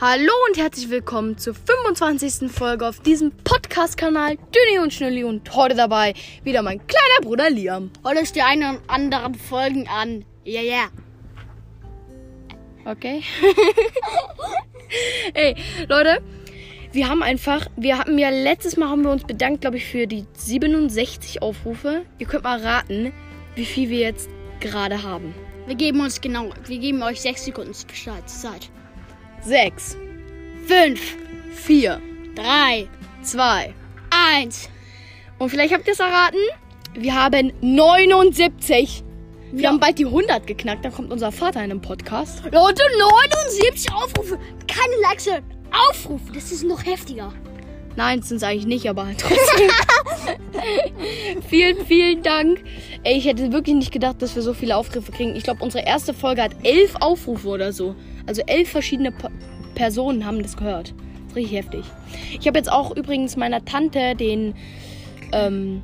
Hallo und herzlich willkommen zur 25. Folge auf diesem Podcast-Kanal Dünni und Schnulli und heute dabei wieder mein kleiner Bruder Liam. Heute ist die eine und anderen Folgen an. Ja, ja. Okay. Ey, Leute, wir haben einfach, wir hatten ja letztes Mal haben wir uns bedankt, glaube ich, für die 67 Aufrufe. Ihr könnt mal raten, wie viel wir jetzt gerade haben. Wir geben uns genau, wir geben euch sechs Sekunden Zeit. 6, Fünf, 4, drei, 2. eins. Und vielleicht habt ihr es erraten. Wir haben 79. Wir Ja. haben bald die 100 geknackt. Dann kommt unser Vater in einem Podcast. Leute, 79 Aufrufe. Keine Likes, Aufrufe. Das ist noch heftiger. Nein, sind es eigentlich nicht, aber trotzdem. vielen, vielen Dank. Ey, ich hätte wirklich nicht gedacht, dass wir so viele Aufrufe kriegen. Ich glaube, unsere erste Folge hat elf Aufrufe oder so. Also elf verschiedene P Personen haben das gehört. Das ist richtig heftig. Ich habe jetzt auch übrigens meiner Tante den ähm,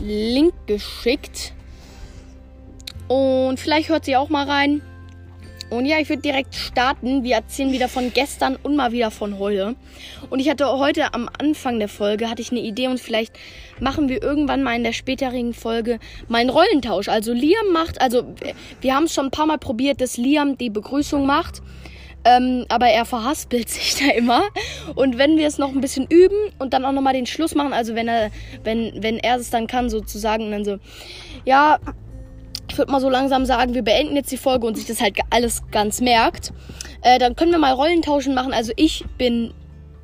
Link geschickt. Und vielleicht hört sie auch mal rein. Und ja, ich würde direkt starten. Wir erzählen wieder von gestern und mal wieder von heute. Und ich hatte heute am Anfang der Folge hatte ich eine Idee und vielleicht machen wir irgendwann mal in der späteren Folge mal einen Rollentausch. Also Liam macht, also wir- haben es schon ein paar Mal probiert, dass Liam die Begrüßung macht. Ähm, aber er verhaspelt sich da immer. Und wenn wir es noch ein bisschen üben und dann auch nochmal den Schluss machen, also wenn er, wenn, wenn er es dann kann, sozusagen, dann so, ja, ich würde mal so langsam sagen, wir beenden jetzt die Folge und sich das halt alles ganz merkt. Äh, dann können wir mal Rollentauschen machen. Also ich bin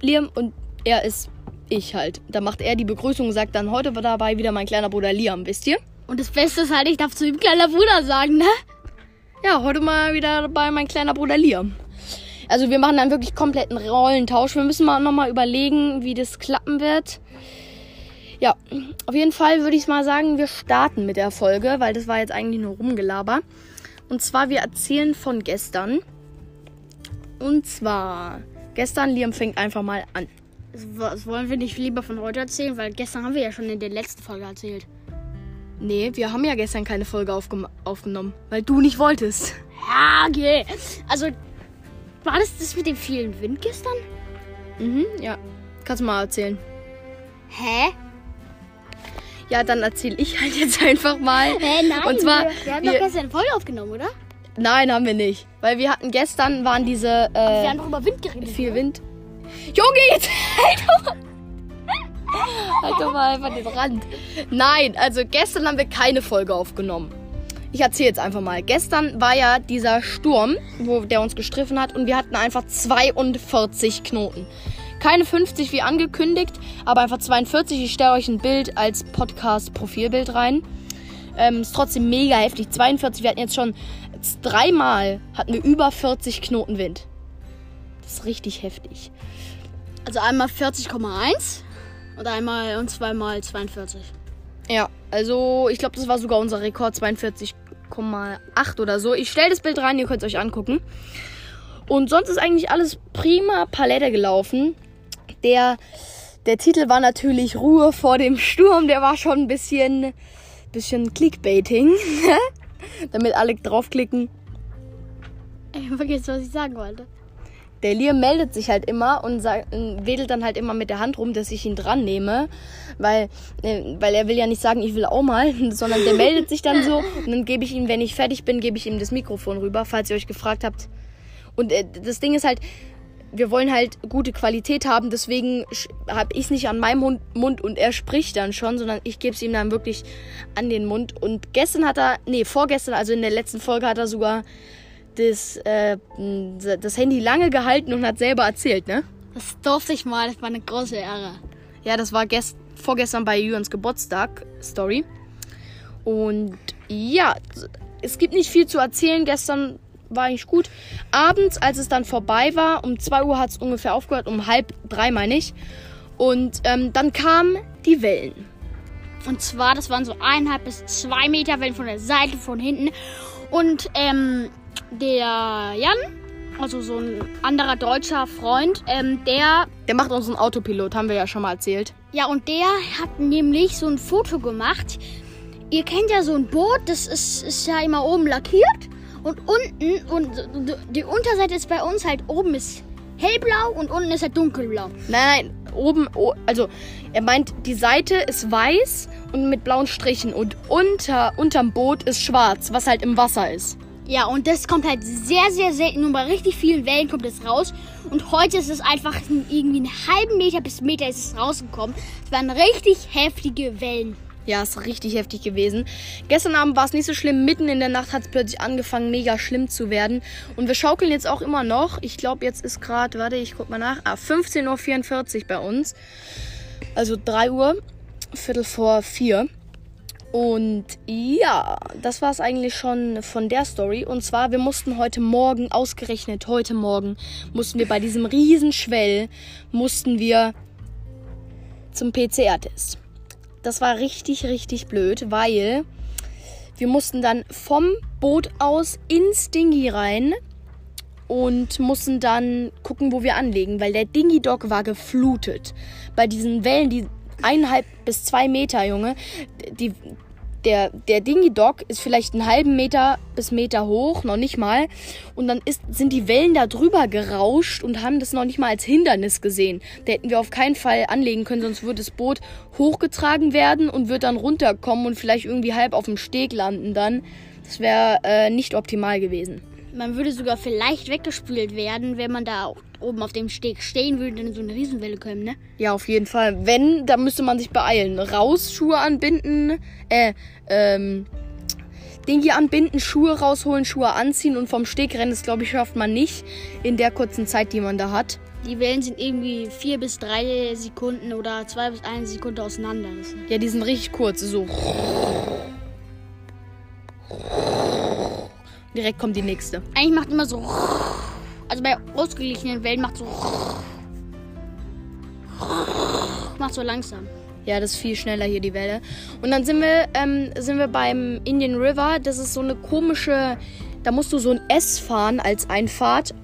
Liam und er ist ich halt. Da macht er die Begrüßung und sagt dann, heute war dabei wieder mein kleiner Bruder Liam, wisst ihr? Und das Beste ist halt, ich darf zu ihm kleiner Bruder sagen, ne? Ja, heute mal wieder dabei mein kleiner Bruder Liam. Also wir machen dann wirklich kompletten Rollentausch. Wir müssen mal nochmal überlegen, wie das klappen wird. Ja, auf jeden Fall würde ich mal sagen, wir starten mit der Folge, weil das war jetzt eigentlich nur Rumgelaber. Und zwar, wir erzählen von gestern. Und zwar, gestern, Liam fängt einfach mal an. Das, das wollen wir nicht lieber von heute erzählen, weil gestern haben wir ja schon in der letzten Folge erzählt. Nee, wir haben ja gestern keine Folge aufgenommen, weil du nicht wolltest. Ja, okay. Also, war das das mit dem vielen Wind gestern? Mhm, ja. Kannst du mal erzählen. Hä? Ja, dann erzähle ich halt jetzt einfach mal. Hä, nein. Und zwar, wir, wir haben wir- doch gestern eine Folge aufgenommen, oder? Nein, haben wir nicht. Weil wir hatten gestern, waren diese wir äh, haben doch über Wind geredet. viel oder? Wind. Junge, jetzt halt doch mal. Halt doch mal einfach den Rand. Nein, also gestern haben wir keine Folge aufgenommen. Ich erzähle jetzt einfach mal. Gestern war ja dieser Sturm, wo der uns gestriffen hat und wir hatten einfach 42 Knoten. Keine 50 wie angekündigt, aber einfach 42. Ich stelle euch ein Bild als Podcast-Profilbild rein. Ähm, ist trotzdem mega heftig. 42. Wir hatten jetzt schon jetzt dreimal hatten wir über 40 Knoten Wind. Das ist richtig heftig. Also einmal 40,1 und einmal und zweimal 42. Ja, also ich glaube, das war sogar unser Rekord 42,8 oder so. Ich stelle das Bild rein, ihr könnt es euch angucken. Und sonst ist eigentlich alles prima Palette gelaufen. Der, der Titel war natürlich Ruhe vor dem Sturm. Der war schon ein bisschen, bisschen Clickbaiting. Damit alle draufklicken. Ich hab vergessen, was ich sagen wollte. Der Liam meldet sich halt immer und sagt, und wedelt dann halt immer mit der Hand rum, dass ich ihn dran nehme. Weil, äh, weil er will ja nicht sagen, ich will auch mal, sondern der meldet sich dann so. Und dann gebe ich ihm, wenn ich fertig bin, gebe ich ihm das Mikrofon rüber, falls ihr euch gefragt habt. Und äh, das Ding ist halt, wir wollen halt gute Qualität haben, deswegen habe ich es nicht an meinem Mund, Mund und er spricht dann schon, sondern ich gebe es ihm dann wirklich an den Mund. Und gestern hat er, nee, vorgestern, also in der letzten Folge hat er sogar das, äh, das Handy lange gehalten und hat selber erzählt, ne? Das durfte ich mal, das war eine große Ehre. Ja, das war gest vorgestern bei Jürgens Geburtstag, Story. Und ja, es gibt nicht viel zu erzählen. Gestern war eigentlich gut. Abends, als es dann vorbei war, um 2 Uhr hat es ungefähr aufgehört, um halb drei meine ich. Und ähm, dann kamen die Wellen. Und zwar, das waren so eineinhalb bis zwei Meter Wellen von der Seite, von hinten. Und ähm, der Jan, also so ein anderer deutscher Freund, ähm, der, Der macht uns einen Autopilot, haben wir ja schon mal erzählt. ja, und der hat nämlich so ein Foto gemacht. Ihr kennt ja so ein Boot, das ist, ist ja immer oben lackiert. Und unten, und die Unterseite ist bei uns halt oben ist hellblau und unten ist er dunkelblau. Nein, nein, oben, also er meint, die Seite ist weiß und mit blauen Strichen und unter, unterm Boot ist schwarz, was halt im Wasser ist. Ja, und das kommt halt sehr, sehr selten. Nur bei richtig vielen Wellen kommt es raus. Und heute ist es einfach irgendwie einen halben Meter bis Meter ist es rausgekommen. Es waren richtig heftige Wellen. Ja, ist richtig heftig gewesen. Gestern Abend war es nicht so schlimm. Mitten in der Nacht hat es plötzlich angefangen, mega schlimm zu werden. Und wir schaukeln jetzt auch immer noch. Ich glaube, jetzt ist gerade, warte, ich guck mal nach. Ah, 15.44 Uhr bei uns. Also 3 Uhr, Viertel vor 4. Und ja, das war es eigentlich schon von der Story. Und zwar, wir mussten heute Morgen, ausgerechnet heute Morgen, mussten wir bei diesem Riesenschwell, mussten wir zum PCR-Test. Das war richtig, richtig blöd, weil wir mussten dann vom Boot aus ins Dingy rein und mussten dann gucken, wo wir anlegen, weil der Dingy-Dock war geflutet. Bei diesen Wellen, die eineinhalb bis zwei Meter, Junge, die, der, der Dingy-Dock ist vielleicht einen halben Meter bis Meter hoch, noch nicht mal. Und dann ist, sind die Wellen da drüber gerauscht und haben das noch nicht mal als Hindernis gesehen. Da hätten wir auf keinen Fall anlegen können, sonst würde das Boot hochgetragen werden und wird dann runterkommen und vielleicht irgendwie halb auf dem Steg landen dann. Das wäre äh, nicht optimal gewesen. Man würde sogar vielleicht weggespült werden, wenn man da oben auf dem Steg stehen würde und in so eine Riesenwelle kommen, ne? Ja, auf jeden Fall. Wenn, dann müsste man sich beeilen. Raus, Schuhe anbinden, äh, ähm, Dingi anbinden, Schuhe rausholen, Schuhe anziehen und vom Steg rennen, das glaube ich, schafft man nicht in der kurzen Zeit, die man da hat. Die Wellen sind irgendwie vier bis drei Sekunden oder zwei bis eine Sekunde auseinander. Ja, die sind richtig kurz, so. Direkt kommt die nächste. Eigentlich macht immer so. Also bei ausgeglichenen Wellen macht so. Macht so langsam. Ja, das ist viel schneller hier die Welle. Und dann sind wir, ähm, sind wir beim Indian River. Das ist so eine komische. Da musst du so ein S fahren als Einfahrt.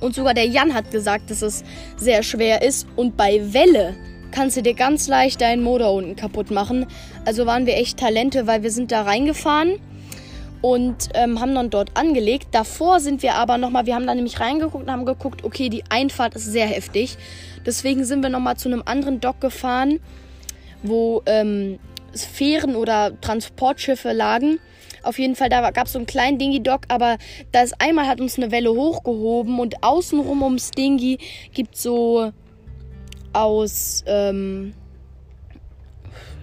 Und sogar der Jan hat gesagt, dass es sehr schwer ist. Und bei Welle kannst du dir ganz leicht deinen Motor unten kaputt machen. Also waren wir echt Talente, weil wir sind da reingefahren und ähm, haben dann dort angelegt. Davor sind wir aber nochmal, wir haben da nämlich reingeguckt und haben geguckt, okay, die Einfahrt ist sehr heftig. Deswegen sind wir nochmal zu einem anderen Dock gefahren, wo ähm, Fähren oder Transportschiffe lagen. Auf jeden Fall, da gab es so einen kleinen Dingy-Dock, aber da ist einmal hat uns eine Welle hochgehoben und außenrum ums Dingy gibt so aus, ähm,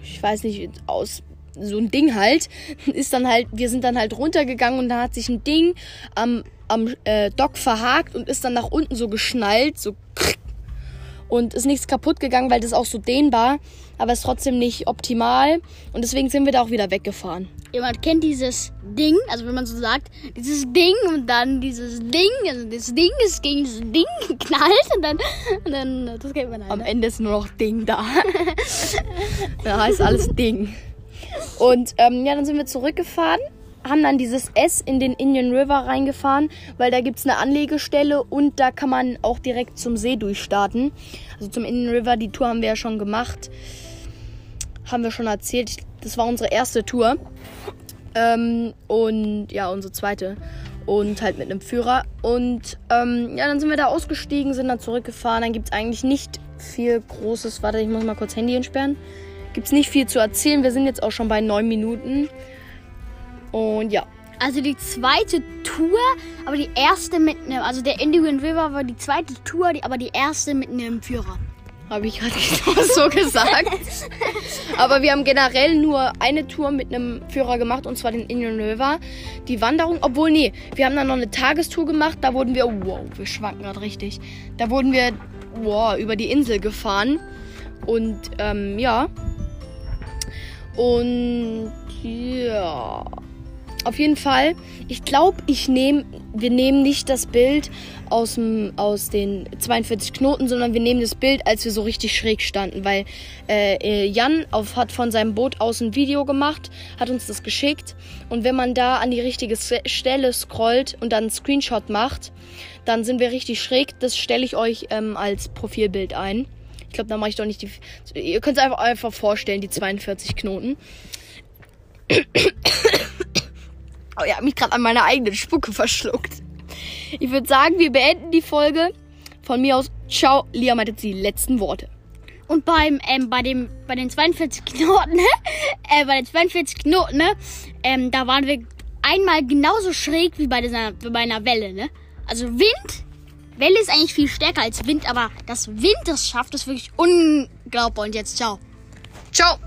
ich weiß nicht, aus so ein Ding halt, ist dann halt, wir sind dann halt runtergegangen und da hat sich ein Ding am, am äh, Dock verhakt und ist dann nach unten so geschnallt, so und ist nichts kaputt gegangen, weil das auch so dehnbar, aber ist trotzdem nicht optimal und deswegen sind wir da auch wieder weggefahren. Jemand kennt dieses Ding, also wenn man so sagt, dieses Ding und dann dieses Ding, also das Ding ist gegen das Ding geknallt und dann, und dann das kennt man halt. Am ne? Ende ist nur noch Ding da. da heißt alles Ding. Und ähm, ja, dann sind wir zurückgefahren, haben dann dieses S in den Indian River reingefahren, weil da gibt es eine Anlegestelle und da kann man auch direkt zum See durchstarten. Also zum Indian River, die Tour haben wir ja schon gemacht. Haben wir schon erzählt. Das war unsere erste Tour. Ähm, und ja, unsere zweite. Und halt mit einem Führer. Und ähm, ja, dann sind wir da ausgestiegen, sind dann zurückgefahren. Dann gibt es eigentlich nicht viel Großes. Warte, ich muss mal kurz Handy entsperren gibt es nicht viel zu erzählen. Wir sind jetzt auch schon bei neun Minuten. Und ja. Also die zweite Tour, aber die erste mit einem, also der Indian River war die zweite Tour, die, aber die erste mit einem Führer. Habe ich gerade genau so gesagt. aber wir haben generell nur eine Tour mit einem Führer gemacht und zwar den Indian River. Die Wanderung, obwohl nee, wir haben dann noch eine Tagestour gemacht. Da wurden wir, wow, wir schwanken gerade richtig. Da wurden wir, wow, über die Insel gefahren. Und ähm, ja, und ja. Auf jeden Fall, ich glaube, ich nehme, wir nehmen nicht das Bild aus, aus den 42 Knoten, sondern wir nehmen das Bild, als wir so richtig schräg standen, weil äh, äh, Jan auf, hat von seinem Boot aus ein Video gemacht, hat uns das geschickt und wenn man da an die richtige Stelle scrollt und dann einen Screenshot macht, dann sind wir richtig schräg. Das stelle ich euch ähm, als Profilbild ein. Ich glaube, da mache ich doch nicht die. Ihr könnt es einfach, einfach vorstellen, die 42 Knoten. oh ja, mich gerade an meiner eigenen Spucke verschluckt. Ich würde sagen, wir beenden die Folge. von mir aus, ciao. Lia meinte die letzten Worte. Und beim, ähm, bei dem, bei den 42 Knoten, äh, bei den 42 Knoten, ne? Ähm, da waren wir einmal genauso schräg wie bei dieser, bei einer Welle, ne? Also Wind, Welle ist eigentlich viel stärker als Wind, aber dass Wind das schafft, ist wirklich unglaublich. Und jetzt ciao. Ciao.